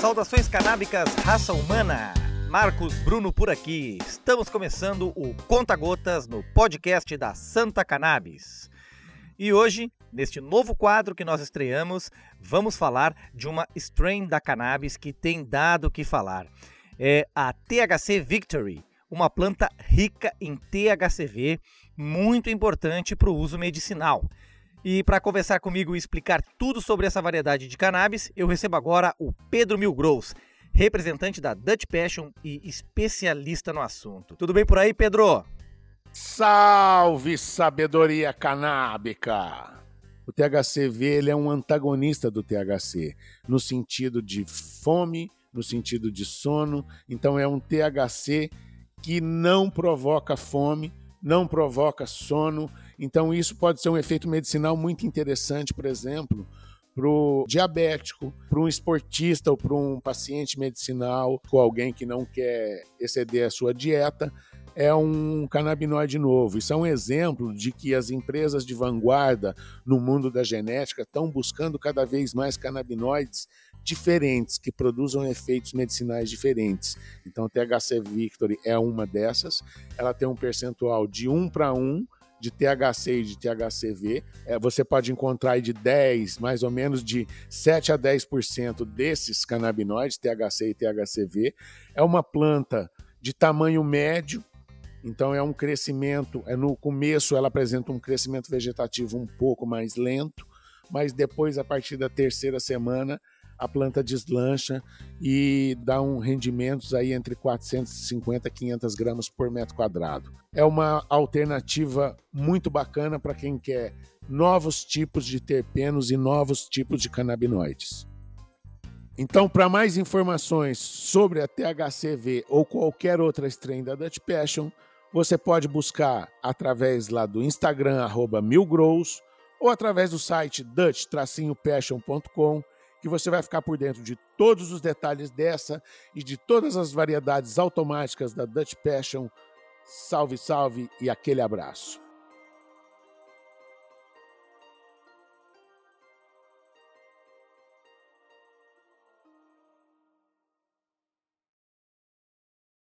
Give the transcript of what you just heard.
Saudações canábicas, raça humana. Marcos Bruno por aqui. Estamos começando o Conta Gotas no podcast da Santa Cannabis. E hoje, neste novo quadro que nós estreamos, vamos falar de uma strain da cannabis que tem dado o que falar. É a THC Victory, uma planta rica em THCV, muito importante para o uso medicinal. E para conversar comigo e explicar tudo sobre essa variedade de cannabis, eu recebo agora o Pedro Milgross, representante da Dutch Passion e especialista no assunto. Tudo bem por aí, Pedro? Salve sabedoria canábica! O THCV ele é um antagonista do THC, no sentido de fome, no sentido de sono. Então é um THC que não provoca fome, não provoca sono então, isso pode ser um efeito medicinal muito interessante, por exemplo, para o diabético, para um esportista ou para um paciente medicinal, ou alguém que não quer exceder a sua dieta, é um canabinoide novo. Isso é um exemplo de que as empresas de vanguarda no mundo da genética estão buscando cada vez mais canabinoides diferentes, que produzam efeitos medicinais diferentes. Então, a THC Victory é uma dessas. Ela tem um percentual de 1 para 1 de THC e de THCV. É, você pode encontrar de 10, mais ou menos de 7 a 10% desses canabinoides, THC e THCV. É uma planta de tamanho médio, então é um crescimento, é no começo ela apresenta um crescimento vegetativo um pouco mais lento, mas depois a partir da terceira semana a planta deslancha e dá um rendimentos aí entre 450 e 500 gramas por metro quadrado. É uma alternativa muito bacana para quem quer novos tipos de terpenos e novos tipos de canabinoides. Então, para mais informações sobre a THCV ou qualquer outra strain da Dutch Passion, você pode buscar através lá do Instagram, arroba milgrows, ou através do site dutch-passion.com que você vai ficar por dentro de todos os detalhes dessa e de todas as variedades automáticas da Dutch Passion. Salve, salve e aquele abraço.